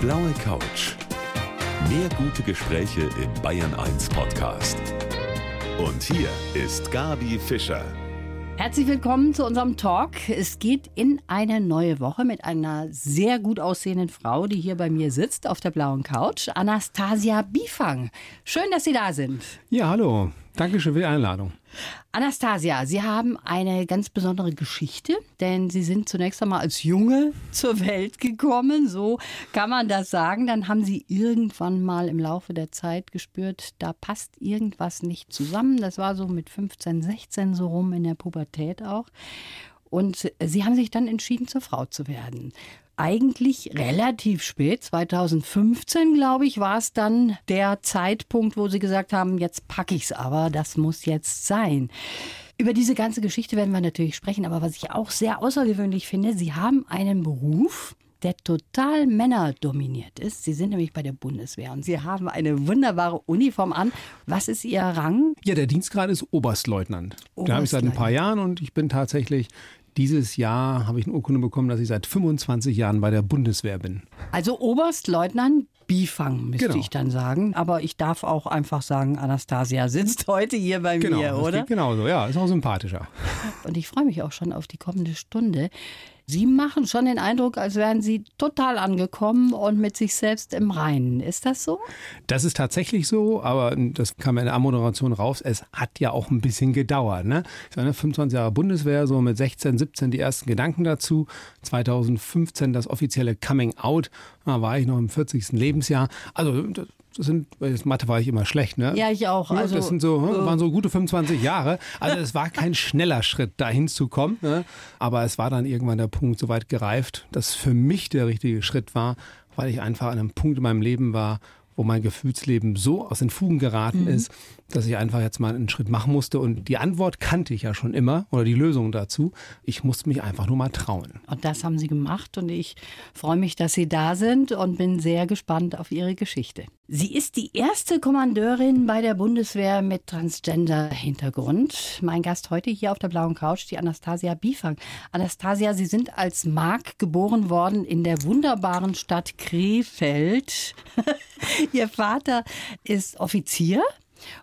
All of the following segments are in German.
blaue Couch. Mehr gute Gespräche im Bayern 1 Podcast. Und hier ist Gabi Fischer. Herzlich willkommen zu unserem Talk. Es geht in eine neue Woche mit einer sehr gut aussehenden Frau, die hier bei mir sitzt auf der blauen Couch, Anastasia Bifang. Schön, dass Sie da sind. Ja, hallo. Dankeschön für die Einladung. Anastasia, Sie haben eine ganz besondere Geschichte, denn Sie sind zunächst einmal als Junge zur Welt gekommen, so kann man das sagen. Dann haben Sie irgendwann mal im Laufe der Zeit gespürt, da passt irgendwas nicht zusammen. Das war so mit 15, 16 so rum in der Pubertät auch. Und Sie haben sich dann entschieden, zur Frau zu werden eigentlich relativ spät, 2015 glaube ich, war es dann der Zeitpunkt, wo sie gesagt haben, jetzt packe ich es aber, das muss jetzt sein. Über diese ganze Geschichte werden wir natürlich sprechen, aber was ich auch sehr außergewöhnlich finde, Sie haben einen Beruf, der total männerdominiert ist. Sie sind nämlich bei der Bundeswehr und Sie haben eine wunderbare Uniform an. Was ist Ihr Rang? Ja, der Dienstgrad ist Oberstleutnant. Oberstleutnant. Den habe ich seit ein paar Jahren und ich bin tatsächlich dieses Jahr habe ich eine Urkunde bekommen, dass ich seit 25 Jahren bei der Bundeswehr bin. Also Oberstleutnant Bifang, müsste genau. ich dann sagen. Aber ich darf auch einfach sagen, Anastasia sitzt heute hier bei genau, mir, oder? Genau so, ja, ist auch sympathischer. Und ich freue mich auch schon auf die kommende Stunde. Sie machen schon den Eindruck, als wären Sie total angekommen und mit sich selbst im Reinen. Ist das so? Das ist tatsächlich so, aber das kam in der Moderation raus. Es hat ja auch ein bisschen gedauert. Ne? Ich war 25 Jahre Bundeswehr, so mit 16, 17 die ersten Gedanken dazu. 2015 das offizielle Coming Out. Da war ich noch im 40. Lebensjahr. Also das sind, das Mathe war ich immer schlecht, ne? Ja, ich auch. Also, das sind so, äh, waren so gute 25 Jahre. Also es war kein schneller Schritt, dahin zu kommen. Ne? Aber es war dann irgendwann der Punkt so weit gereift, dass für mich der richtige Schritt war, weil ich einfach an einem Punkt in meinem Leben war, wo mein Gefühlsleben so aus den Fugen geraten mhm. ist, dass ich einfach jetzt mal einen Schritt machen musste. Und die Antwort kannte ich ja schon immer oder die Lösung dazu. Ich musste mich einfach nur mal trauen. Und das haben Sie gemacht und ich freue mich, dass Sie da sind und bin sehr gespannt auf Ihre Geschichte. Sie ist die erste Kommandeurin bei der Bundeswehr mit Transgender-Hintergrund. Mein Gast heute hier auf der blauen Couch, die Anastasia Bifang. Anastasia, Sie sind als Mark geboren worden in der wunderbaren Stadt Krefeld. Ihr Vater ist Offizier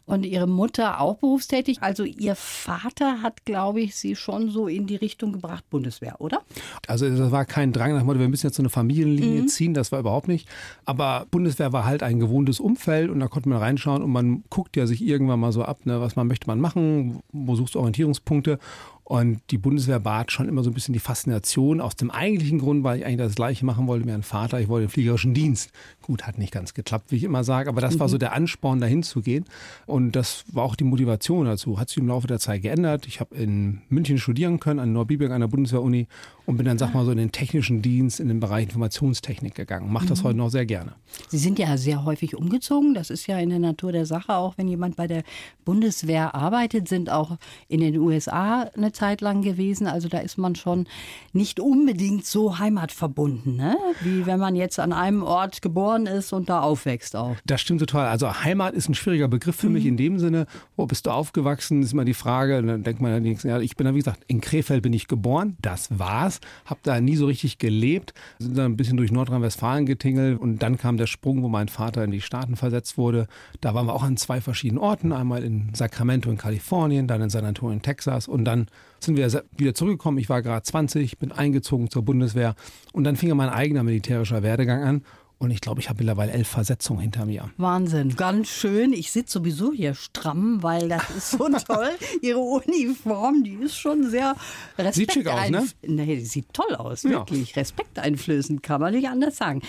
und ihre Mutter auch berufstätig. Also ihr Vater hat, glaube ich, sie schon so in die Richtung gebracht, Bundeswehr, oder? Also das war kein Drang nach Motto, wir müssen jetzt so eine Familienlinie mhm. ziehen, das war überhaupt nicht. Aber Bundeswehr war halt ein gewohntes Umfeld und da konnte man reinschauen und man guckt ja sich irgendwann mal so ab, ne, was man möchte man machen, wo suchst du Orientierungspunkte. Und die Bundeswehr bat schon immer so ein bisschen die Faszination aus dem eigentlichen Grund, weil ich eigentlich das Gleiche machen wollte wie ein Vater. Ich wollte den fliegerischen Dienst. Gut, hat nicht ganz geklappt, wie ich immer sage, aber das mhm. war so der Ansporn, dahin zu gehen. Und das war auch die Motivation dazu. Hat sich im Laufe der Zeit geändert. Ich habe in München studieren können, an Norbiberg an der Bundeswehr-Uni und bin dann, sag mal, so in den technischen Dienst, in den Bereich Informationstechnik gegangen. Mache das mhm. heute noch sehr gerne. Sie sind ja sehr häufig umgezogen. Das ist ja in der Natur der Sache. Auch wenn jemand bei der Bundeswehr arbeitet, sind auch in den USA eine Zeit lang gewesen. Also da ist man schon nicht unbedingt so heimatverbunden, ne? wie wenn man jetzt an einem Ort geboren ist und da aufwächst auch. Das stimmt total. Also Heimat ist ein schwieriger Begriff für mhm. mich in dem Sinne, wo bist du aufgewachsen, ist immer die Frage. Und dann denkt man ja, ich bin da, wie gesagt, in Krefeld bin ich geboren, das war's. Habe da nie so richtig gelebt, sind dann ein bisschen durch Nordrhein-Westfalen getingelt und dann kam der Sprung, wo mein Vater in die Staaten versetzt wurde. Da waren wir auch an zwei verschiedenen Orten, einmal in Sacramento in Kalifornien, dann in San Antonio in Texas und dann sind wir wieder zurückgekommen. Ich war gerade 20, bin eingezogen zur Bundeswehr und dann fing mein eigener militärischer Werdegang an. Und ich glaube, ich habe mittlerweile elf Versetzungen hinter mir. Wahnsinn, ganz schön. Ich sitze sowieso hier stramm, weil das ist so toll. Ihre Uniform, die ist schon sehr Respekt Sieht schick aus, ne? Nee, die sieht toll aus, wirklich. Ja. Respekteinflößend, kann man nicht anders sagen.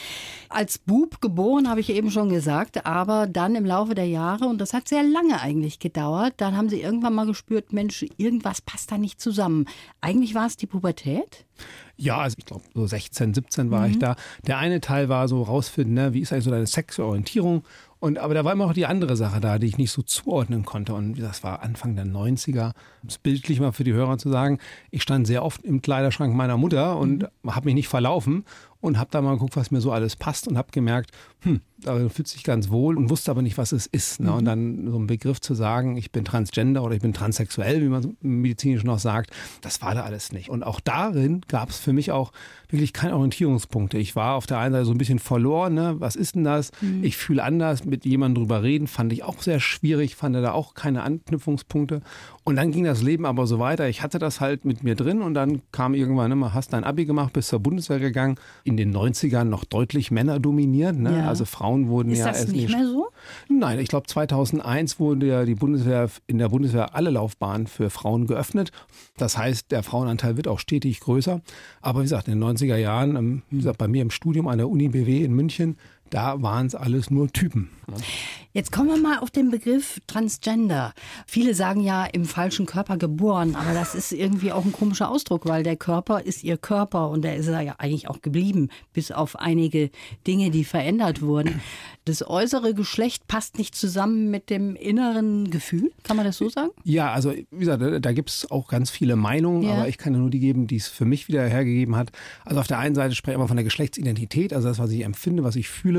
Als Bub geboren, habe ich eben schon gesagt, aber dann im Laufe der Jahre, und das hat sehr lange eigentlich gedauert, dann haben Sie irgendwann mal gespürt, Mensch, irgendwas passt da nicht zusammen. Eigentlich war es die Pubertät? Ja, also ich glaube, so 16, 17 war mhm. ich da. Der eine Teil war so rausfinden, ne, wie ist eigentlich so deine Sexualorientierung? Und, aber da war immer noch die andere Sache da, die ich nicht so zuordnen konnte. Und das war Anfang der 90er. Um es bildlich mal für die Hörer zu sagen, ich stand sehr oft im Kleiderschrank meiner Mutter und mhm. habe mich nicht verlaufen. und habe da mal geguckt, was mir so alles passt und habe gemerkt, hm, da fühlt sich ganz wohl und wusste aber nicht, was es ist. Ne? Und mhm. dann so ein Begriff zu sagen, ich bin transgender oder ich bin transsexuell, wie man medizinisch noch sagt, das war da alles nicht. Und auch darin gab es für mich auch wirklich keine Orientierungspunkte. Ich war auf der einen Seite so ein bisschen verloren, ne? was ist denn das? Mhm. Ich fühle anders, mit jemandem drüber reden, fand ich auch sehr schwierig, fand da auch keine Anknüpfungspunkte. Und dann ging das Leben aber so weiter. Ich hatte das halt mit mir drin und dann kam irgendwann immer, hast dein Abi gemacht, bist zur Bundeswehr gegangen. In den 90ern noch deutlich Männer dominiert. Ne? Ja. Also Frauen wurden Ist ja das nicht mehr so? Nein, ich glaube 2001 wurde ja die Bundeswehr in der Bundeswehr alle Laufbahnen für Frauen geöffnet. Das heißt, der Frauenanteil wird auch stetig größer. Aber wie gesagt, in den 90er Jahren, ähm, wie gesagt, bei mir im Studium an der Uni BW in München, da waren es alles nur Typen. Jetzt kommen wir mal auf den Begriff Transgender. Viele sagen ja im falschen Körper geboren, aber das ist irgendwie auch ein komischer Ausdruck, weil der Körper ist ihr Körper und der ist ja eigentlich auch geblieben, bis auf einige Dinge, die verändert wurden. Das äußere Geschlecht passt nicht zusammen mit dem inneren Gefühl, kann man das so sagen? Ja, also wie gesagt, da, da gibt es auch ganz viele Meinungen, ja. aber ich kann nur die geben, die es für mich wieder hergegeben hat. Also auf der einen Seite spreche ich immer von der Geschlechtsidentität, also das, was ich empfinde, was ich fühle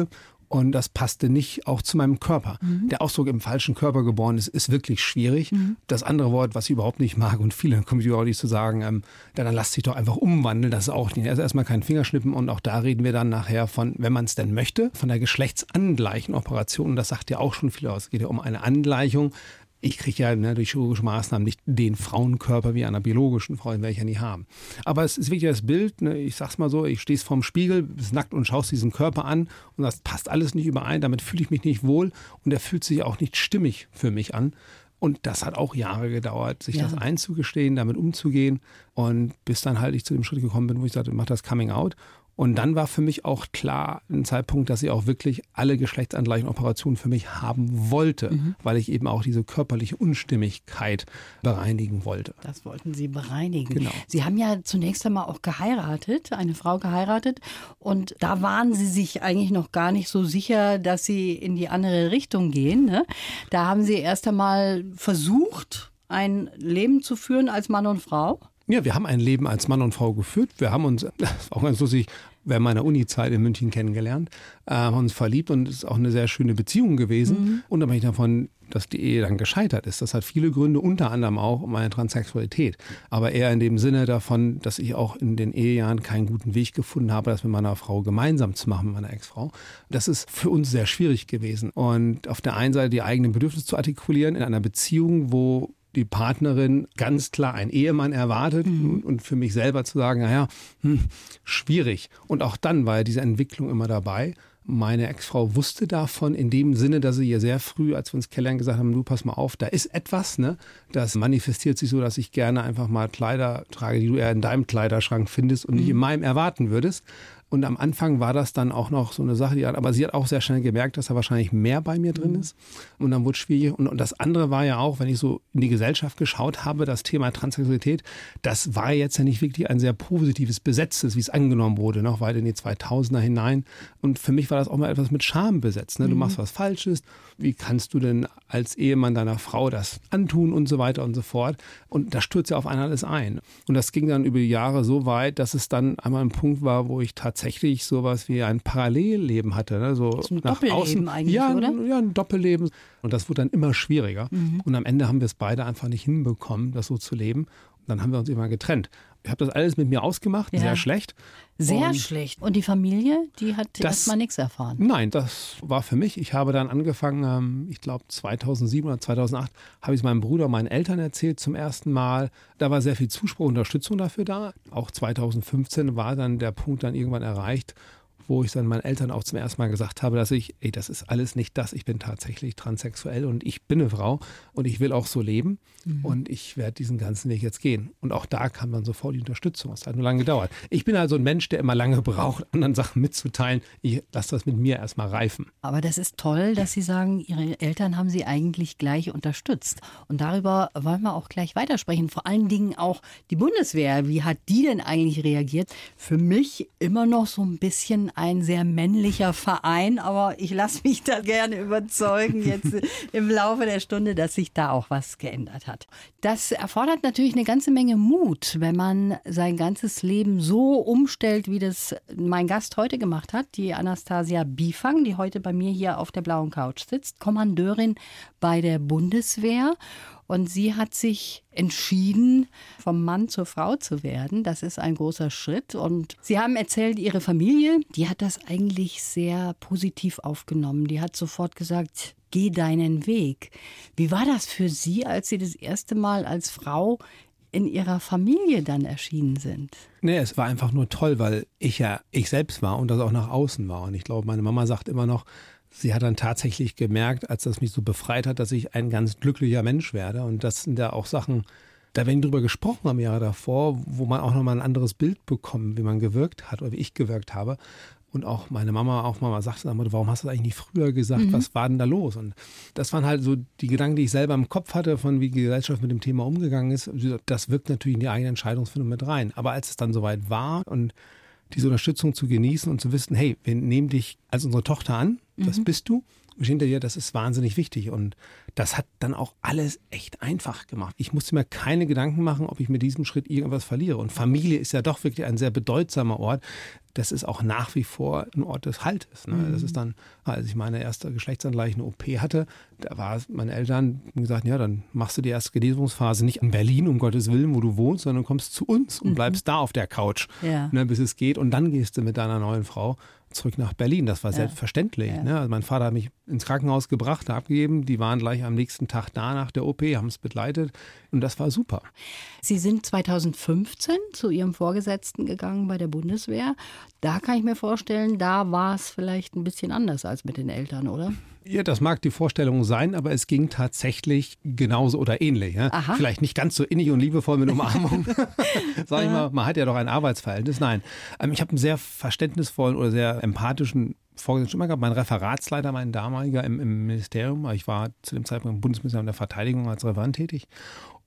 und das passte nicht auch zu meinem Körper. Mhm. Der Ausdruck im falschen Körper geboren ist, ist wirklich schwierig. Mhm. Das andere Wort, was ich überhaupt nicht mag und viele Community zu sagen, ähm, dann lass dich doch einfach umwandeln, das ist auch nicht. Also erstmal kein Fingerschnippen und auch da reden wir dann nachher von, wenn man es denn möchte, von der geschlechtsangleichen Operation. Und das sagt ja auch schon viel aus. Es geht ja um eine Angleichung ich kriege ja ne, durch chirurgische Maßnahmen nicht den Frauenkörper wie einer biologischen Frau, den werde ich ja nie haben. Aber es ist wirklich das Bild, ne, ich sag's mal so, ich stehe vorm Spiegel, bist nackt und schaust diesen Körper an und das passt alles nicht überein, damit fühle ich mich nicht wohl und er fühlt sich auch nicht stimmig für mich an. Und das hat auch Jahre gedauert, sich ja. das einzugestehen, damit umzugehen. Und bis dann halt ich zu dem Schritt gekommen bin, wo ich sagte, mach das Coming Out. Und dann war für mich auch klar ein Zeitpunkt, dass ich auch wirklich alle geschlechtsangleichen Operationen für mich haben wollte, mhm. weil ich eben auch diese körperliche Unstimmigkeit bereinigen wollte. Das wollten Sie bereinigen. Genau. Sie haben ja zunächst einmal auch geheiratet, eine Frau geheiratet. Und da waren Sie sich eigentlich noch gar nicht so sicher, dass Sie in die andere Richtung gehen. Ne? Da haben Sie erst einmal versucht, ein Leben zu führen als Mann und Frau. Ja, wir haben ein Leben als Mann und Frau geführt. Wir haben uns, das ist auch ganz lustig, während meiner Uni-Zeit in München kennengelernt, äh, haben uns verliebt und es ist auch eine sehr schöne Beziehung gewesen. Mhm. Unabhängig davon, dass die Ehe dann gescheitert ist. Das hat viele Gründe, unter anderem auch meine Transsexualität. Aber eher in dem Sinne davon, dass ich auch in den Ehejahren keinen guten Weg gefunden habe, das mit meiner Frau gemeinsam zu machen, mit meiner Ex-Frau. Das ist für uns sehr schwierig gewesen. Und auf der einen Seite die eigenen Bedürfnisse zu artikulieren in einer Beziehung, wo die Partnerin ganz klar einen Ehemann erwartet mhm. und für mich selber zu sagen, naja, hm, schwierig. Und auch dann war ja diese Entwicklung immer dabei. Meine Ex-Frau wusste davon in dem Sinne, dass sie ihr sehr früh, als wir uns kennenlernen, gesagt haben, du pass mal auf, da ist etwas, ne? Das manifestiert sich so, dass ich gerne einfach mal Kleider trage, die du eher in deinem Kleiderschrank findest und mhm. nicht in meinem erwarten würdest. Und am Anfang war das dann auch noch so eine Sache, die hat, aber sie hat auch sehr schnell gemerkt, dass da wahrscheinlich mehr bei mir drin mhm. ist. Und dann wurde es schwierig. Und, und das andere war ja auch, wenn ich so in die Gesellschaft geschaut habe, das Thema Transsexualität, das war jetzt ja nicht wirklich ein sehr positives Besetztes, wie es angenommen wurde, noch weit in die 2000er hinein. Und für mich war das auch mal etwas mit Scham besetzt. Ne? Du mhm. machst was Falsches. Wie kannst du denn als Ehemann deiner Frau das antun und so weiter und so fort? Und da stürzt ja auf einen alles ein. Und das ging dann über die Jahre so weit, dass es dann einmal ein Punkt war, wo ich tatsächlich sowas wie ein Parallelleben hatte. Ne? So ein nach Doppelleben außen. eigentlich, ja, oder? Ja, ein Doppelleben. Und das wurde dann immer schwieriger. Mhm. Und am Ende haben wir es beide einfach nicht hinbekommen, das so zu leben. Und dann haben wir uns immer getrennt. Ich habe das alles mit mir ausgemacht, ja. sehr schlecht. Sehr und schlecht. Und die Familie, die hat erstmal nichts erfahren? Nein, das war für mich. Ich habe dann angefangen, ähm, ich glaube 2007 oder 2008, habe ich es meinem Bruder, meinen Eltern erzählt zum ersten Mal. Da war sehr viel Zuspruch, Unterstützung dafür da. Auch 2015 war dann der Punkt dann irgendwann erreicht, wo ich dann meinen Eltern auch zum ersten Mal gesagt habe, dass ich, ey, das ist alles nicht das, ich bin tatsächlich transsexuell und ich bin eine Frau und ich will auch so leben mhm. und ich werde diesen ganzen Weg jetzt gehen. Und auch da kam dann sofort die Unterstützung. Es hat nur lange gedauert. Ich bin also ein Mensch, der immer lange braucht, anderen Sachen mitzuteilen. Ich lasse das mit mir erstmal reifen. Aber das ist toll, dass Sie sagen, Ihre Eltern haben Sie eigentlich gleich unterstützt. Und darüber wollen wir auch gleich weitersprechen. Vor allen Dingen auch die Bundeswehr. Wie hat die denn eigentlich reagiert? Für mich immer noch so ein bisschen ein sehr männlicher Verein, aber ich lasse mich da gerne überzeugen jetzt im Laufe der Stunde, dass sich da auch was geändert hat. Das erfordert natürlich eine ganze Menge Mut, wenn man sein ganzes Leben so umstellt, wie das mein Gast heute gemacht hat, die Anastasia Bifang, die heute bei mir hier auf der blauen Couch sitzt, Kommandeurin bei der Bundeswehr. Und sie hat sich entschieden, vom Mann zur Frau zu werden. Das ist ein großer Schritt. Und Sie haben erzählt, Ihre Familie, die hat das eigentlich sehr positiv aufgenommen. Die hat sofort gesagt, geh deinen Weg. Wie war das für Sie, als Sie das erste Mal als Frau in Ihrer Familie dann erschienen sind? Nee, es war einfach nur toll, weil ich ja ich selbst war und das auch nach außen war. Und ich glaube, meine Mama sagt immer noch, sie hat dann tatsächlich gemerkt, als das mich so befreit hat, dass ich ein ganz glücklicher Mensch werde. Und das sind ja auch Sachen, da werden drüber gesprochen am Jahre davor, wo man auch nochmal ein anderes Bild bekommt, wie man gewirkt hat oder wie ich gewirkt habe. Und auch meine Mama auch mal sagte, warum hast du das eigentlich nicht früher gesagt? Mhm. Was war denn da los? Und das waren halt so die Gedanken, die ich selber im Kopf hatte, von wie die Gesellschaft mit dem Thema umgegangen ist. Das wirkt natürlich in die eigene Entscheidungsfindung mit rein. Aber als es dann soweit war und diese Unterstützung zu genießen und zu wissen, hey, wir nehmen dich als unsere Tochter an, das mhm. bist du. Und hinter dir, das ist wahnsinnig wichtig. Und das hat dann auch alles echt einfach gemacht. Ich musste mir keine Gedanken machen, ob ich mit diesem Schritt irgendwas verliere. Und Familie ist ja doch wirklich ein sehr bedeutsamer Ort. Das ist auch nach wie vor ein Ort des Haltes. Ne? Mhm. Das ist dann, als ich meine erste geschlechtsangleichende OP hatte, da war meine Eltern gesagt, ja, dann machst du die erste Genesungsphase nicht in Berlin, um Gottes Willen, wo du wohnst, sondern kommst zu uns und mhm. bleibst da auf der Couch, ja. ne, bis es geht. Und dann gehst du mit deiner neuen Frau zurück nach Berlin. Das war ja. selbstverständlich. Ja. Ne? Also mein Vater hat mich ins Krankenhaus gebracht, abgegeben. Die waren gleich am nächsten Tag da nach der OP, haben es begleitet und das war super. Sie sind 2015 zu Ihrem Vorgesetzten gegangen bei der Bundeswehr. Da kann ich mir vorstellen, da war es vielleicht ein bisschen anders als mit den Eltern, oder? Ja, das mag die Vorstellung sein, aber es ging tatsächlich genauso oder ähnlich. Ja? Vielleicht nicht ganz so innig und liebevoll mit Umarmung. Sag ich mal, man hat ja doch ein Arbeitsverhältnis. Nein, ähm, ich habe einen sehr verständnisvollen oder sehr empathischen Vorgesetzten immer gehabt. Mein Referatsleiter, mein damaliger im, im Ministerium. Ich war zu dem Zeitpunkt im Bundesministerium der Verteidigung als Referent tätig.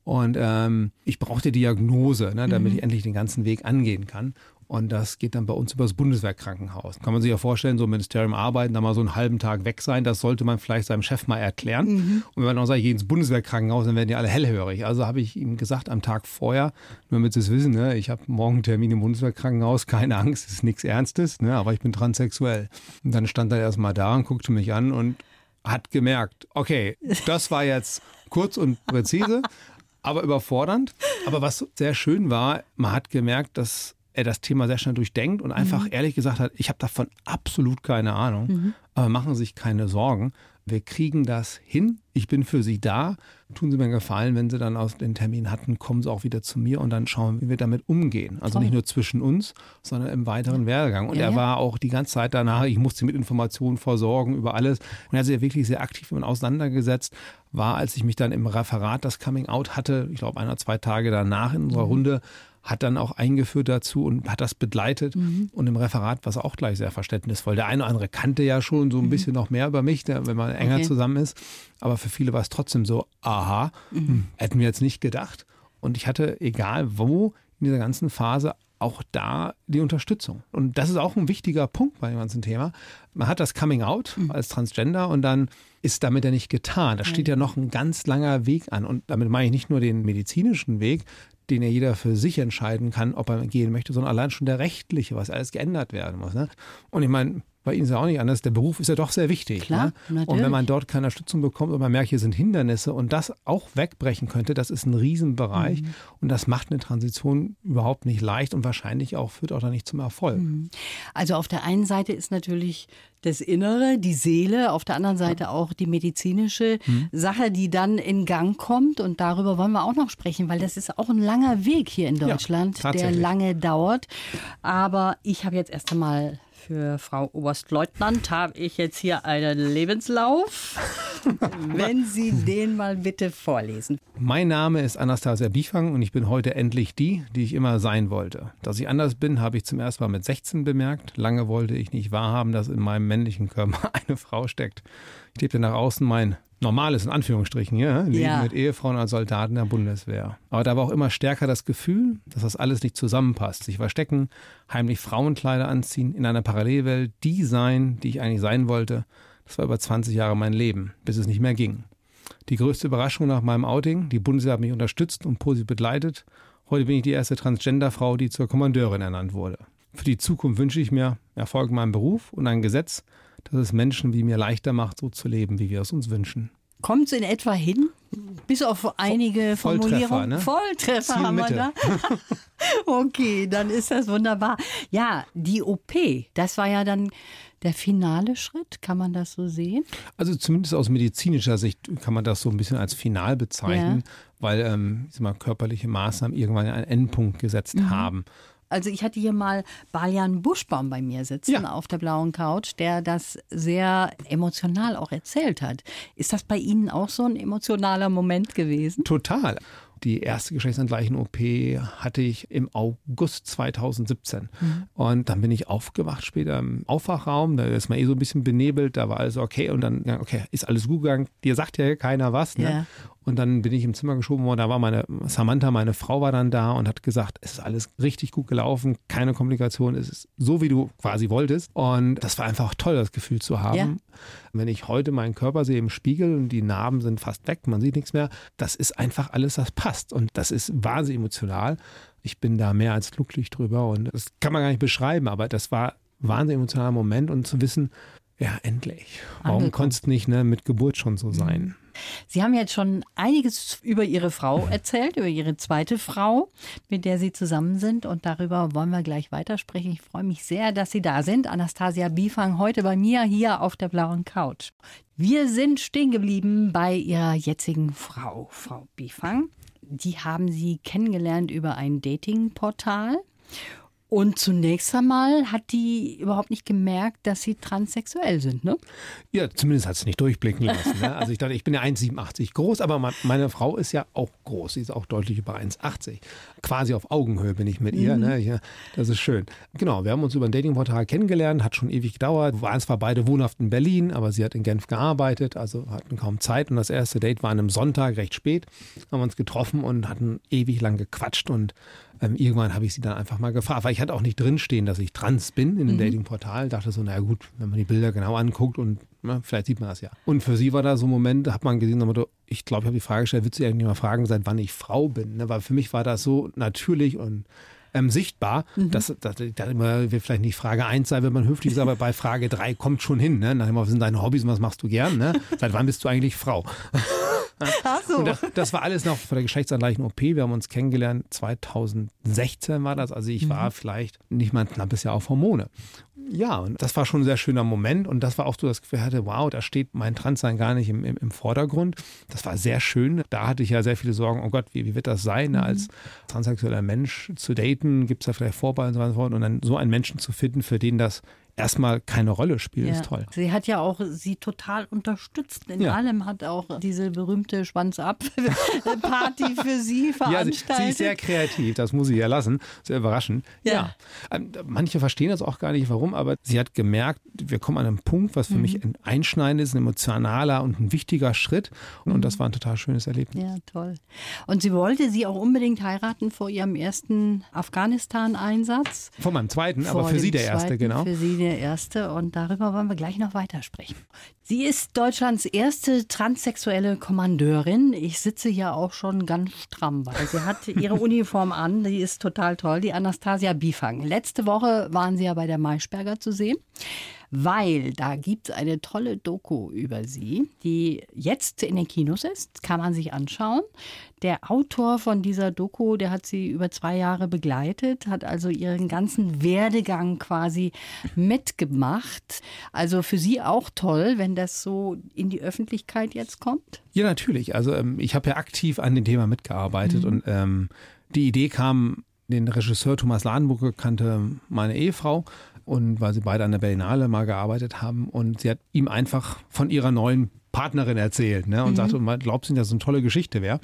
Und ähm, ich brauchte Diagnose, ne, damit mhm. ich endlich den ganzen Weg angehen kann. Und das geht dann bei uns über das Bundeswehrkrankenhaus. Kann man sich ja vorstellen, so im Ministerium arbeiten, da mal so einen halben Tag weg sein, das sollte man vielleicht seinem Chef mal erklären. Mhm. Und wenn man dann sagt, ich gehe ins Bundeswehrkrankenhaus, dann werden die alle hellhörig. Also habe ich ihm gesagt am Tag vorher, nur damit sie es wissen, ne, ich habe morgen einen Termin im Bundeswehrkrankenhaus, keine Angst, es ist nichts Ernstes, ne, aber ich bin transsexuell. Und dann stand er erstmal da und guckte mich an und hat gemerkt, okay, das war jetzt kurz und präzise, aber überfordernd. Aber was sehr schön war, man hat gemerkt, dass er das Thema sehr schnell durchdenkt und einfach mhm. ehrlich gesagt hat, ich habe davon absolut keine Ahnung, mhm. aber machen Sie sich keine Sorgen. Wir kriegen das hin. Ich bin für Sie da. Tun Sie mir einen Gefallen, wenn Sie dann aus den Termin hatten, kommen Sie auch wieder zu mir und dann schauen, wie wir damit umgehen. Also Toll. nicht nur zwischen uns, sondern im weiteren Werdegang. Und ja, er war auch die ganze Zeit danach, ich musste mit Informationen versorgen über alles. Und er hat sich wirklich sehr aktiv mit auseinandergesetzt. War, als ich mich dann im Referat das Coming Out hatte, ich glaube ein oder zwei Tage danach in unserer mhm. Runde, hat dann auch eingeführt dazu und hat das begleitet. Mhm. Und im Referat war es auch gleich sehr verständnisvoll. Der eine oder andere kannte ja schon so ein mhm. bisschen noch mehr über mich, wenn man enger okay. zusammen ist. Aber für viele war es trotzdem so, aha, mhm. Hm, hätten wir jetzt nicht gedacht. Und ich hatte, egal wo, in dieser ganzen Phase auch da die Unterstützung. Und das ist auch ein wichtiger Punkt bei dem ganzen Thema. Man hat das Coming Out mhm. als Transgender und dann ist damit ja nicht getan. Da steht ja noch ein ganz langer Weg an. Und damit meine ich nicht nur den medizinischen Weg, den ja jeder für sich entscheiden kann, ob er gehen möchte, sondern allein schon der rechtliche, was alles geändert werden muss. Ne? Und ich meine, bei Ihnen ist ja auch nicht anders. Der Beruf ist ja doch sehr wichtig. Klar, ne? Und wenn man dort keine Unterstützung bekommt und man merkt, hier sind Hindernisse und das auch wegbrechen könnte, das ist ein Riesenbereich mhm. und das macht eine Transition überhaupt nicht leicht und wahrscheinlich auch führt auch dann nicht zum Erfolg. Mhm. Also auf der einen Seite ist natürlich das Innere, die Seele, auf der anderen Seite auch die medizinische mhm. Sache, die dann in Gang kommt. Und darüber wollen wir auch noch sprechen, weil das ist auch ein langer Weg hier in Deutschland, ja, der lange dauert. Aber ich habe jetzt erst einmal für Frau Oberstleutnant habe ich jetzt hier einen Lebenslauf Wenn Sie den mal bitte vorlesen. Mein Name ist Anastasia Biefang und ich bin heute endlich die, die ich immer sein wollte. Dass ich anders bin, habe ich zum ersten Mal mit 16 bemerkt. Lange wollte ich nicht wahrhaben, dass in meinem männlichen Körper eine Frau steckt. Ich lebte nach außen mein normales, in Anführungsstrichen, ja, Leben Ja. mit Ehefrauen als Soldaten der Bundeswehr. Aber da war auch immer stärker das Gefühl, dass das alles nicht zusammenpasst. Sich verstecken, heimlich Frauenkleider anziehen, in einer Parallelwelt die sein, die ich eigentlich sein wollte. Das war über 20 Jahre mein Leben, bis es nicht mehr ging. Die größte Überraschung nach meinem Outing, die Bundeswehr hat mich unterstützt und positiv begleitet. Heute bin ich die erste Transgender-Frau, die zur Kommandeurin ernannt wurde. Für die Zukunft wünsche ich mir Erfolg in meinem Beruf und ein Gesetz, das es Menschen wie mir leichter macht, so zu leben, wie wir es uns wünschen. Kommt es in etwa hin? Bis auf einige Volltreffer, Formulierungen. ne? Volltreffer haben wir da. Okay, dann ist das wunderbar. Ja, die OP, das war ja dann der finale Schritt, kann man das so sehen? Also zumindest aus medizinischer Sicht kann man das so ein bisschen als final bezeichnen, weil ähm, ich sag mal, körperliche Maßnahmen irgendwann einen Endpunkt gesetzt Mhm. haben. Also ich hatte hier mal Balian Buschbaum bei mir sitzen Ja. auf der blauen Couch, der das sehr emotional auch erzählt hat. Ist das bei Ihnen auch so ein emotionaler Moment gewesen? Total. Die erste Geschlechtsangleichen-OP hatte ich im August 2017. Und dann bin ich aufgewacht später im Aufwachraum. Da ist man eh so ein bisschen benebelt. Da war alles okay. Und dann, okay, ist alles gut gegangen. Dir sagt ja keiner was. Ne? Ja. Und dann bin ich im Zimmer geschoben worden. Da war meine Samantha, meine Frau, war dann da und hat gesagt, es ist alles richtig gut gelaufen. Keine Komplikation. Es ist so, wie du quasi wolltest. Und das war einfach toll, das Gefühl zu haben. Ja. Wenn ich heute meinen Körper sehe im Spiegel und die Narben sind fast weg, man sieht nichts mehr, das ist einfach alles, das passt. Und das ist wahnsinnig emotional. Ich bin da mehr als glücklich drüber und das kann man gar nicht beschreiben, aber das war ein wahnsinnig emotionaler Moment und zu wissen, ja, endlich. Warum konnte es nicht ne, mit Geburt schon so sein? Sie haben jetzt schon einiges über Ihre Frau erzählt, über Ihre zweite Frau, mit der Sie zusammen sind. Und darüber wollen wir gleich weitersprechen. Ich freue mich sehr, dass Sie da sind. Anastasia Biefang heute bei mir hier auf der blauen Couch. Wir sind stehen geblieben bei Ihrer jetzigen Frau, Frau Biefang. Die haben Sie kennengelernt über ein Datingportal. Und zunächst einmal hat die überhaupt nicht gemerkt, dass sie transsexuell sind, ne? Ja, zumindest hat es nicht durchblicken lassen. Ne? Also ich dachte, ich bin ja 1,87 groß, aber me- meine Frau ist ja auch groß. Sie ist auch deutlich über 1,80. Quasi auf Augenhöhe bin ich mit ihr. Ne? Ja, das ist schön. Genau, wir haben uns über ein Datingportal kennengelernt, hat schon ewig gedauert. Wir waren zwar beide wohnhaft in Berlin, aber sie hat in Genf gearbeitet, also hatten kaum Zeit. Und das erste Date war an einem Sonntag, recht spät. Haben wir uns getroffen und hatten ewig lang gequatscht und ähm, irgendwann habe ich sie dann einfach mal gefragt, weil ich hatte auch nicht drinstehen, dass ich trans bin in dem Datingportal. Dachte so, naja gut, wenn man die Bilder genau anguckt und na, vielleicht sieht man das ja. Und für sie war da so ein Moment, da hat man gesehen, ich glaube, ich habe die Frage gestellt, würdest du eigentlich mal fragen, seit wann ich Frau bin? Ne? Weil für mich war das so natürlich und ähm, sichtbar, dass, dass ich dachte immer, vielleicht nicht Frage 1 sein, wenn man höflich ist, aber bei Frage 3 kommt schon hin. Ne? Nach dem Motto, was sind deine Hobbys und was machst du gern? Ne? Seit wann bist du eigentlich Frau? Ach so. Das, das war alles noch vor der geschlechtsangleichen OP. Wir haben uns kennengelernt, 2016 war das. Also ich war vielleicht nicht mal ein knappes Jahr auf Hormone. Ja, und das war schon ein sehr schöner Moment. Und das war auch so das Gefühl, ich hatte, wow, da steht mein Transsein gar nicht im, im, im Vordergrund. Das war sehr schön. Da hatte ich ja sehr viele Sorgen, oh Gott, wie, wie wird das sein, ne, als transsexueller Mensch zu daten? Gibt es da vielleicht Vorbehalte und so weiter? Und dann so einen Menschen zu finden, für den das erstmal keine Rolle spielt, ist toll. Sie hat ja auch sie total unterstützt. In Ja. allem hat auch diese berühmte Schwanz ab Party für sie Ja, sie, veranstaltet. sie ist sehr kreativ, das muss ich ja lassen. Sehr überraschend. Ja. Ja. Ähm, Manche verstehen das auch gar nicht, warum, aber sie hat gemerkt, wir kommen an einen Punkt, was für Mhm. mich ein einschneidend ist, ein emotionaler und ein wichtiger Schritt. Und, und das war ein total schönes Erlebnis. ja, toll. Und sie wollte sie auch unbedingt heiraten vor ihrem ersten Afghanistan-Einsatz. Von meinem zweiten, aber Vor für dem sie der erste, zweiten, genau. Für sie der erste und darüber wollen wir gleich noch weitersprechen. Sie ist Deutschlands erste transsexuelle Kommandeurin. Ich sitze ja auch schon ganz stramm, weil sie hat ihre Uniform an. Die ist total toll, die Anastasia Bifang. Letzte Woche waren sie ja bei der Maischberger zu sehen. Weil da gibt es eine tolle Doku über sie, die jetzt in den Kinos ist, kann man sich anschauen. Der Autor von dieser Doku, der hat sie über zwei Jahre begleitet, hat also ihren ganzen Werdegang quasi mitgemacht. Also für sie auch toll, wenn das so in die Öffentlichkeit jetzt kommt. Ja, natürlich. Also ähm, ich habe ja aktiv an dem Thema mitgearbeitet und ähm, die Idee kam, den Regisseur Thomas Ladenburger kannte meine Ehefrau und weil sie beide an der Berlinale mal gearbeitet haben und sie hat ihm einfach von ihrer neuen Partnerin erzählt ne? und mhm. sagte, man glaubt, dass das eine tolle Geschichte wäre.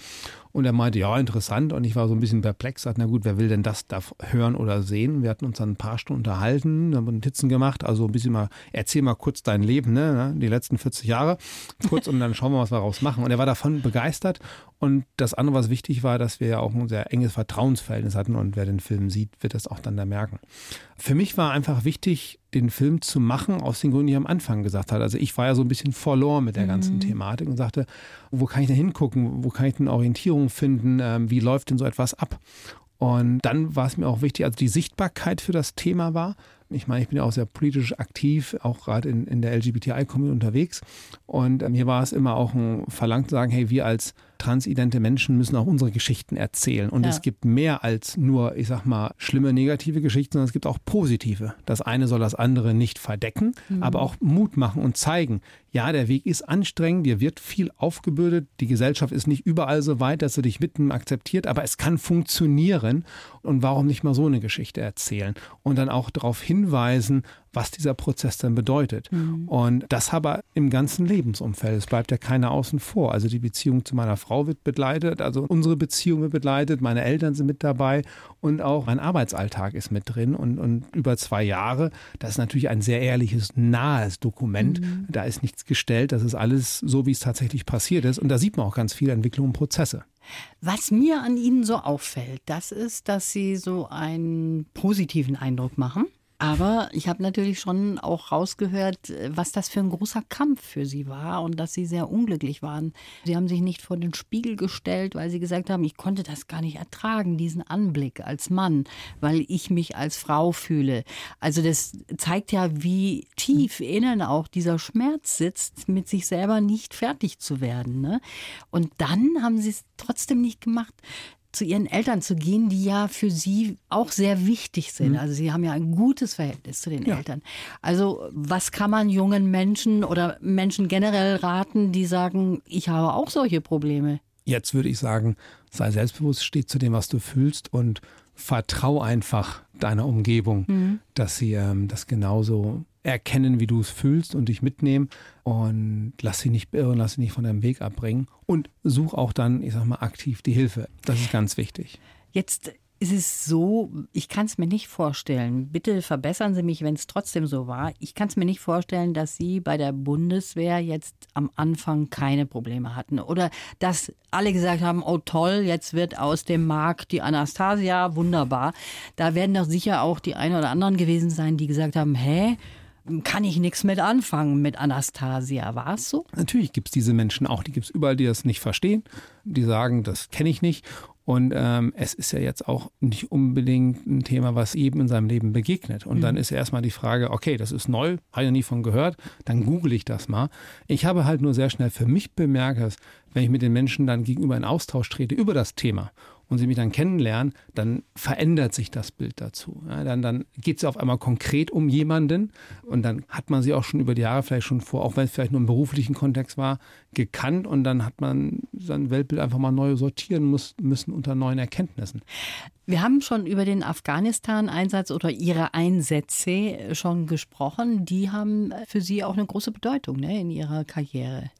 Und er meinte, ja, interessant. Und ich war so ein bisschen perplex, sagte, na gut, wer will denn das da hören oder sehen? Wir hatten uns dann ein paar Stunden unterhalten, haben Notizen gemacht, also ein bisschen mal, erzähl mal kurz dein Leben, ne? ne die letzten 40 Jahre, kurz und dann schauen wir, was wir daraus machen. Und er war davon begeistert. Und das andere, was wichtig war, dass wir ja auch ein sehr enges Vertrauensverhältnis hatten und wer den Film sieht, wird das auch dann da merken. Für mich war einfach wichtig, den Film zu machen, aus den Gründen, die ich am Anfang gesagt habe. Also ich war ja so ein bisschen verloren mit der ganzen mhm. Thematik und sagte, wo kann ich denn hingucken, wo kann ich denn Orientierung finden, ähm, wie läuft denn so etwas ab? Und dann war es mir auch wichtig, also die Sichtbarkeit für das Thema war. Ich meine, ich bin ja auch sehr politisch aktiv, auch gerade in, in der LGBTI-Community unterwegs. Und äh, mir war es immer auch ein Verlangt zu sagen, hey, wir als transidente Menschen müssen auch unsere Geschichten erzählen. Und ja. es gibt mehr als nur, ich sag mal, schlimme negative Geschichten, sondern es gibt auch positive. Das eine soll das andere nicht verdecken, mhm. aber auch Mut machen und zeigen. Ja, der Weg ist anstrengend, dir wird viel aufgebürdet, die Gesellschaft ist nicht überall so weit, dass sie dich mitten akzeptiert, aber es kann funktionieren. Und warum nicht mal so eine Geschichte erzählen? Und dann auch darauf hinweisen, was dieser Prozess dann bedeutet. Mhm. Und das aber im ganzen Lebensumfeld. Es bleibt ja keiner außen vor. Also die Beziehung zu meiner Frau wird begleitet, also unsere Beziehung wird begleitet, meine Eltern sind mit dabei und auch mein Arbeitsalltag ist mit drin. Und, und über zwei Jahre, das ist natürlich ein sehr ehrliches, nahes Dokument. Mhm. Da ist gestellt, das ist alles so, wie es tatsächlich passiert ist. Und da sieht man auch ganz viele Entwicklungen und Prozesse. Was mir an Ihnen so auffällt, das ist, dass Sie so einen positiven Eindruck machen. Aber ich habe natürlich schon auch rausgehört, was das für ein großer Kampf für sie war und dass sie sehr unglücklich waren. Sie haben sich nicht vor den Spiegel gestellt, weil sie gesagt haben, ich konnte das gar nicht ertragen, diesen Anblick als Mann, weil ich mich als Frau fühle. Also das zeigt ja, wie tief innen auch dieser Schmerz sitzt, mit sich selber nicht fertig zu werden. Ne? Und dann haben sie es trotzdem nicht gemacht zu ihren Eltern zu gehen, die ja für sie auch sehr wichtig sind. Mhm. Also sie haben ja ein gutes Verhältnis zu den ja. Eltern. Also was kann man jungen Menschen oder Menschen generell raten, die sagen, ich habe auch solche Probleme? Jetzt würde ich sagen, sei selbstbewusst, steh zu dem, was du fühlst und vertrau einfach deiner Umgebung, mhm. dass sie ähm, das genauso erkennen, wie du es fühlst und dich mitnehmen und lass sie nicht beirren, lass sie nicht von deinem Weg abbringen und such auch dann, ich sag mal, aktiv die Hilfe. Das ist ganz wichtig. Jetzt ist es so, ich kann es mir nicht vorstellen. Bitte verbessern Sie mich, wenn es trotzdem so war. Ich kann es mir nicht vorstellen, dass Sie bei der Bundeswehr jetzt am Anfang keine Probleme hatten. Oder dass alle gesagt haben, oh toll, jetzt wird aus dem Markt die Anastasia, wunderbar. Da werden doch sicher auch die einen oder anderen gewesen sein, die gesagt haben, hä? Kann ich nichts mit anfangen mit Anastasia. War es so? Natürlich gibt es diese Menschen auch, die gibt es überall, die das nicht verstehen, die sagen, das kenne ich nicht. Und ähm, es ist ja jetzt auch nicht unbedingt ein Thema, was eben in seinem Leben begegnet. Und mhm. dann ist erstmal die Frage, okay, das ist neu, habe ich noch nie von gehört, dann google ich das mal. Ich habe halt nur sehr schnell für mich bemerkt, dass wenn ich mit den Menschen dann gegenüber in Austausch trete über das Thema und sie mich dann kennenlernen, dann verändert sich das Bild dazu. Ja, dann dann geht es auf einmal konkret um jemanden und dann hat man sie auch schon über die Jahre vielleicht schon vor, auch wenn es vielleicht nur im beruflichen Kontext war, gekannt und dann hat man sein Weltbild einfach mal neu sortieren muss, müssen unter neuen Erkenntnissen. Wir haben schon über den Afghanistan-Einsatz oder Ihre Einsätze schon gesprochen. Die haben für Sie auch eine große Bedeutung ne, in Ihrer Karriere.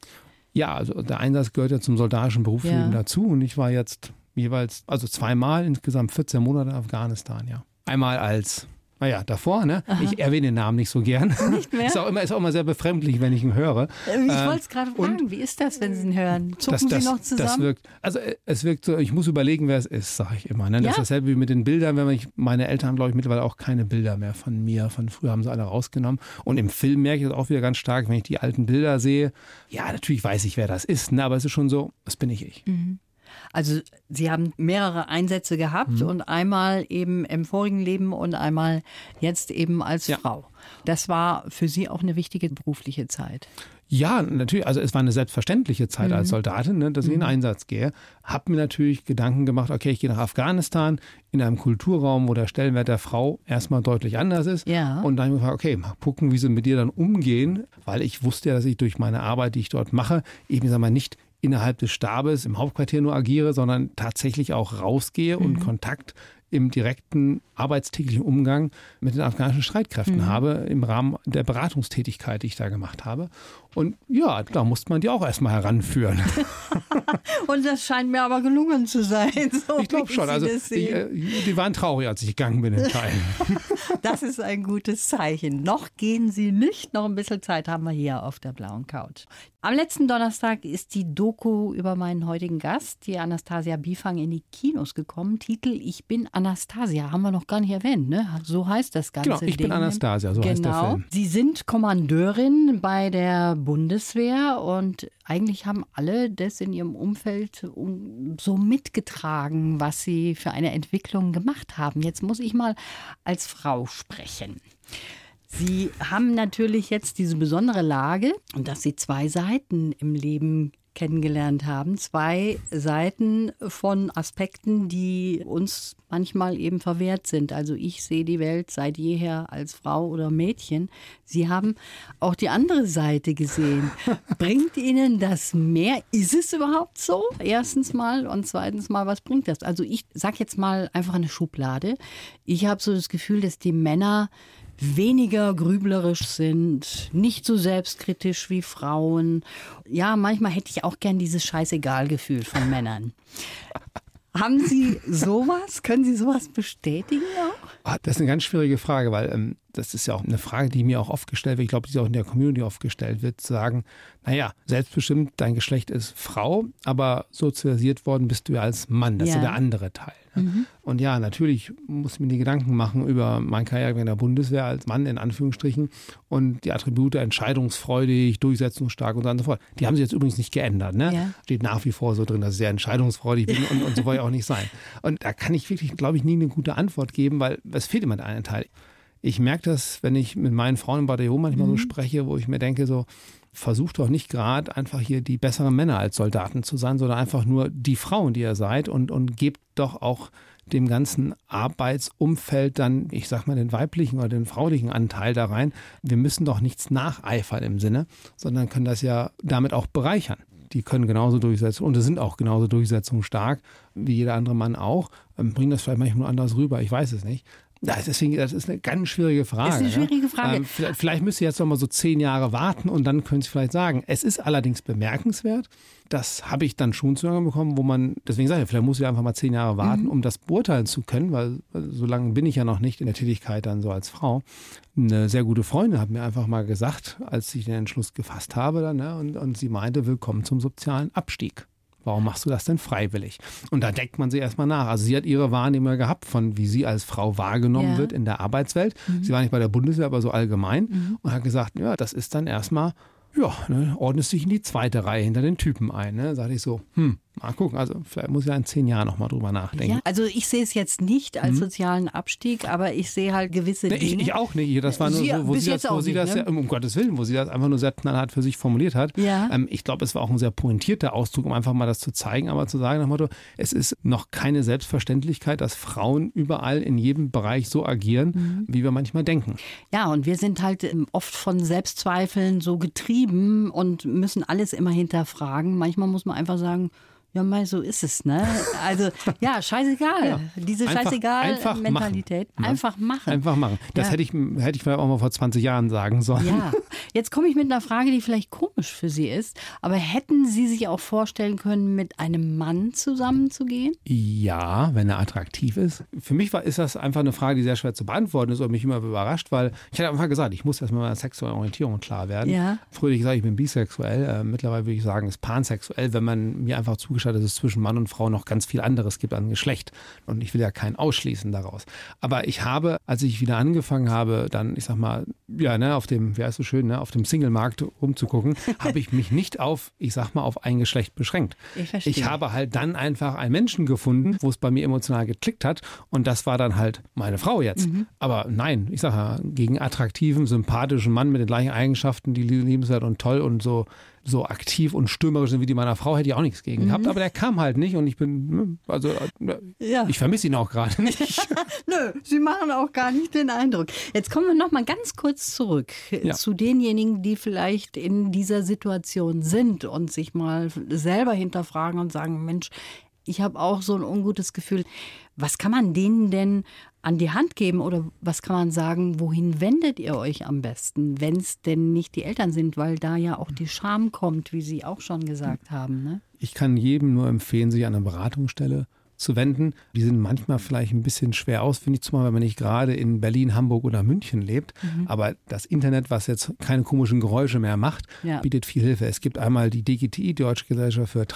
Ja, also der Einsatz gehört ja zum soldatischen Berufsleben ja. dazu und ich war jetzt jeweils, also zweimal, insgesamt 14 Monate in Afghanistan, ja. Einmal als naja, davor, ne? Aha. Ich erwähne den Namen nicht so gern. Nicht mehr? Ist auch immer, ist auch immer sehr befremdlich, wenn ich ihn höre. Ich wollte es gerade fragen, wie ist das, wenn Sie ihn hören? Zucken das, Sie noch zusammen? Das wirkt, also äh, es wirkt so, ich muss überlegen, wer es ist, sage ich immer. Ne? Das ja? ist dasselbe wie mit den Bildern, wenn ich, meine Eltern haben, glaube ich, mittlerweile auch keine Bilder mehr von mir. Von früher haben sie alle rausgenommen. Und im Film merke ich das auch wieder ganz stark, wenn ich die alten Bilder sehe. Ja, natürlich weiß ich, wer das ist, ne? aber es ist schon so, das bin ich ich. Mhm. Also Sie haben mehrere Einsätze gehabt mhm. und einmal eben im vorigen Leben und einmal jetzt eben als ja. Frau. Das war für Sie auch eine wichtige berufliche Zeit. Ja, natürlich. Also es war eine selbstverständliche Zeit mhm. als Soldatin, ne, dass ich in den mhm. Einsatz gehe. Hab mir natürlich Gedanken gemacht, okay, ich gehe nach Afghanistan in einem Kulturraum, wo der Stellenwert der Frau erstmal deutlich anders ist. Ja. Und dann habe ich gefragt, okay, mal gucken, wie sie mit dir dann umgehen, weil ich wusste ja, dass ich durch meine Arbeit, die ich dort mache, eben sag mal nicht innerhalb des Stabes im Hauptquartier nur agiere, sondern tatsächlich auch rausgehe mhm. und Kontakt im direkten arbeitstäglichen Umgang mit den afghanischen Streitkräften mhm. habe, im Rahmen der Beratungstätigkeit, die ich da gemacht habe. Und ja, da musste man die auch erstmal heranführen. Und das scheint mir aber gelungen zu sein. So ich glaube schon. Also, ich, äh, die waren traurig, als ich gegangen bin in Teilen. Das ist ein gutes Zeichen. Noch gehen sie nicht. Noch ein bisschen Zeit haben wir hier auf der blauen Couch. Am letzten Donnerstag ist die Doku über meinen heutigen Gast, die Anastasia Bifang, in die Kinos gekommen. Titel Ich bin Anastasia, haben wir noch gar nicht erwähnt, ne? So heißt das Ganze. Genau, ich Ding. bin Anastasia, so genau. heißt der genau. Film. Sie sind Kommandeurin bei der Bundeswehr und eigentlich haben alle das in ihrem Umfeld so mitgetragen, was sie für eine Entwicklung gemacht haben. Jetzt muss ich mal als Frau sprechen. Sie haben natürlich jetzt diese besondere Lage, dass Sie zwei Seiten im Leben kennengelernt haben. Zwei Seiten von Aspekten, die uns manchmal eben verwehrt sind. Also ich sehe die Welt seit jeher als Frau oder Mädchen. Sie haben auch die andere Seite gesehen. Bringt Ihnen das mehr? Ist es überhaupt so? Erstens mal und zweitens mal, was bringt das? Also ich sage jetzt mal einfach eine Schublade. Ich habe so das Gefühl, dass die Männer weniger grüblerisch sind, nicht so selbstkritisch wie Frauen. Ja, manchmal hätte ich auch gern dieses Scheißegal-Gefühl von Männern. Haben Sie sowas? Können Sie sowas bestätigen auch? Ah, das ist eine ganz schwierige Frage, weil ähm, das ist ja auch eine Frage, die mir auch oft gestellt wird. Ich glaube, die auch in der Community oft gestellt wird, zu sagen, naja, selbstbestimmt, dein Geschlecht ist Frau, aber sozialisiert worden bist du ja als Mann. Das ja. ist ja der andere Teil. Mhm. Und ja, natürlich muss ich mir die Gedanken machen über meine Karriere in der Bundeswehr als Mann in Anführungsstrichen und die Attribute entscheidungsfreudig, durchsetzungsstark und so und so fort. Die haben sich jetzt übrigens nicht geändert. Ne? Ja. Steht nach wie vor so drin, dass ich sehr entscheidungsfreudig bin und, und so wollte ich auch nicht sein. Und da kann ich wirklich, glaube ich, nie eine gute Antwort geben, weil es fehlt immer der eine Teil. Ich merke das, wenn ich mit meinen Frauen im Bataillon manchmal mhm. so spreche, wo ich mir denke, so, versucht doch nicht gerade einfach hier die besseren Männer als Soldaten zu sein, sondern einfach nur die Frauen, die ihr seid und, und gebt doch auch dem ganzen Arbeitsumfeld dann, ich sag mal, den weiblichen oder den fraulichen Anteil da rein. Wir müssen doch nichts nacheifern im Sinne, sondern können das ja damit auch bereichern. Die können genauso durchsetzen und sind auch genauso durchsetzungsstark wie jeder andere Mann auch. Ähm, bringen das vielleicht manchmal anders rüber, ich weiß es nicht. Ja, deswegen, das ist eine ganz schwierige Frage. Das ist eine schwierige Frage. Ähm, vielleicht, vielleicht müsst ihr jetzt noch mal so zehn Jahre warten und dann könnt ihr vielleicht sagen. Es ist allerdings bemerkenswert. Das habe ich dann schon zu hören bekommen, wo man, deswegen sage ich, vielleicht muss ich einfach mal zehn Jahre warten, mhm. um das beurteilen zu können, weil so lange bin ich ja noch nicht in der Tätigkeit dann so als Frau. Eine sehr gute Freundin hat mir einfach mal gesagt, als ich den Entschluss gefasst habe, dann, ne, und, und sie meinte, willkommen zum sozialen Abstieg. Warum machst du das denn freiwillig? Und da deckt man sie erstmal nach. Also sie hat ihre Wahrnehmung gehabt, von wie sie als Frau wahrgenommen ja. wird in der Arbeitswelt. Mhm. Sie war nicht bei der Bundeswehr, aber so allgemein mhm. und hat gesagt, ja, das ist dann erstmal ja, ne, ordnest dich in die zweite Reihe hinter den Typen ein. Ne? Sag ich so, hm, mal gucken. Also vielleicht muss ich ja in zehn Jahren nochmal drüber nachdenken. Ja, also ich sehe es jetzt nicht als hm. sozialen Abstieg, aber ich sehe halt gewisse Dinge. Ich, ich, auch nicht. Das war nur sie, so, wo sie das, wo sie nicht, das ne? um Gottes Willen, wo sie das einfach nur sehr knallhart für sich formuliert hat. Ja. Ähm, ich glaube, es war auch ein sehr pointierter Ausdruck, um einfach mal das zu zeigen, aber zu sagen nach dem Motto, es ist noch keine Selbstverständlichkeit, dass Frauen überall in jedem Bereich so agieren, mhm. wie wir manchmal denken. Ja, und wir sind halt ähm, oft von Selbstzweifeln so getrieben und müssen alles immer hinterfragen. Manchmal muss man einfach sagen, ja, mal so ist es, ne? Also, ja, scheißegal. Ja. Diese Scheißegal-Mentalität. Einfach, einfach, machen. Einfach machen. Das ja. hätte, ich, hätte ich vielleicht auch mal vor 20 Jahren sagen sollen. Ja. Jetzt komme ich mit einer Frage, die vielleicht komisch für Sie ist. Aber hätten Sie sich auch vorstellen können, mit einem Mann zusammenzugehen? Ja, wenn er attraktiv ist. Für mich war, ist das einfach eine Frage, die sehr schwer zu beantworten ist und mich immer überrascht, weil ich hatte einfach gesagt, ich muss erstmal meiner sexuellen Orientierung klar werden. Ja. Früher ich gesagt, ich bin bisexuell. Äh, mittlerweile würde ich sagen, ist pansexuell, wenn man mir einfach zugeschaut zugestellt, dass es zwischen Mann und Frau noch ganz viel anderes gibt an Geschlecht. Und ich will ja keinen ausschließen daraus. Aber ich habe, als ich wieder angefangen habe, dann, ich sag mal, ja, ne, auf dem, wie heißt es schön, ne, auf dem Single-Markt rumzugucken, habe ich mich nicht auf, ich sag mal, auf ein Geschlecht beschränkt. Ich verstehe. Ich habe halt dann einfach einen Menschen gefunden, wo es bei mir emotional geklickt hat. Und das war dann halt meine Frau jetzt. Mhm. Aber nein, ich sage ja, gegen attraktiven, sympathischen Mann mit den gleichen Eigenschaften, die liebenswert und toll und so so aktiv und stürmerisch sind wie die meiner Frau, hätte ich auch nichts gegen mhm. gehabt. Aber der kam halt nicht und ich bin, ne, also ja. ich vermisse ihn auch gerade nicht. Nö, Sie machen auch gar nicht den Eindruck. Jetzt kommen wir noch mal ganz kurz zurück ja. zu denjenigen, die vielleicht in dieser Situation sind und sich mal selber hinterfragen und sagen, Mensch, ich habe auch so ein ungutes Gefühl. Was kann man denen denn an die Hand geben oder was kann man sagen, wohin wendet ihr euch am besten, wenn es denn nicht die Eltern sind, weil da ja auch die Scham kommt, wie Sie auch schon gesagt haben. Ne? Ich kann jedem nur empfehlen, sich an eine Beratungsstelle zu wenden. Die sind manchmal vielleicht ein bisschen schwer ausfindig zu machen, wenn man nicht gerade in Berlin, Hamburg oder München lebt. Mhm. Aber das Internet, was jetzt keine komischen Geräusche mehr macht, ja. bietet viel Hilfe. Es gibt einmal die DGTI, Deutsche Gesellschaft für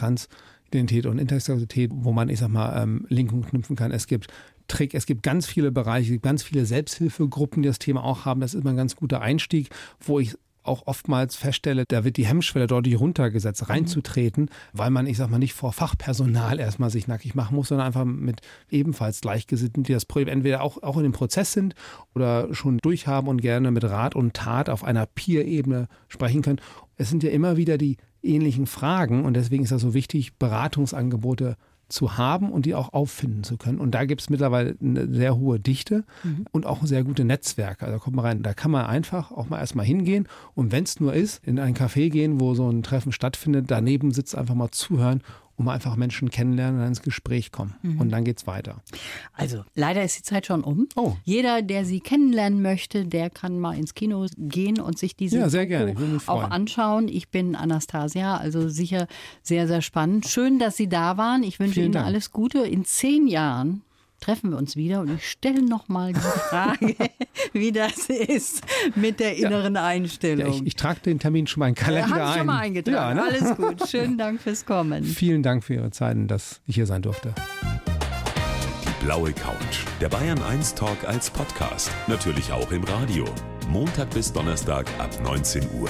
Transidentität und Intersexualität, wo man, ich sag mal, ähm, Linken knüpfen kann. Es gibt Trick. Es gibt ganz viele Bereiche, ganz viele Selbsthilfegruppen, die das Thema auch haben. Das ist immer ein ganz guter Einstieg, wo ich auch oftmals feststelle, da wird die Hemmschwelle deutlich runtergesetzt, reinzutreten, weil man, ich sag mal, nicht vor Fachpersonal erstmal sich nackig machen muss, sondern einfach mit ebenfalls Gleichgesinnten, die das Problem entweder auch, auch in dem Prozess sind oder schon durchhaben und gerne mit Rat und Tat auf einer Peer-Ebene sprechen können. Es sind ja immer wieder die ähnlichen Fragen und deswegen ist das so wichtig, Beratungsangebote zu haben und die auch auffinden zu können. Und da gibt es mittlerweile eine sehr hohe Dichte mhm. und auch sehr gute Netzwerke. Also da kommt man rein. Da kann man einfach auch mal erstmal hingehen und wenn es nur ist, in ein Café gehen, wo so ein Treffen stattfindet, daneben sitzt, einfach mal zuhören um einfach Menschen kennenlernen und ins Gespräch kommen. Mhm. Und dann geht's weiter. Also, leider ist die Zeit schon um. Oh. Jeder, der sie kennenlernen möchte, der kann mal ins Kino gehen und sich diese ja, sehr gerne. auch anschauen. Ich bin Anastasia, also sicher sehr, sehr spannend. Schön, dass Sie da waren. Ich wünsche Vielen Ihnen Dank. alles Gute. In zehn Jahren treffen wir uns wieder und ich stelle nochmal die Frage, wie das ist mit der inneren ja. Einstellung. Ja, ich, ich, trage den Termin schon mal in den Kalender ja, ein. schon mal eingetragen. Ja, ne? Alles gut. Schönen Dank fürs Kommen. Vielen Dank für Ihre Zeit und dass ich hier sein durfte. Die blaue Couch. Der Bayern 1 Talk als Podcast. Natürlich auch im Radio. Montag bis Donnerstag ab 19 Uhr.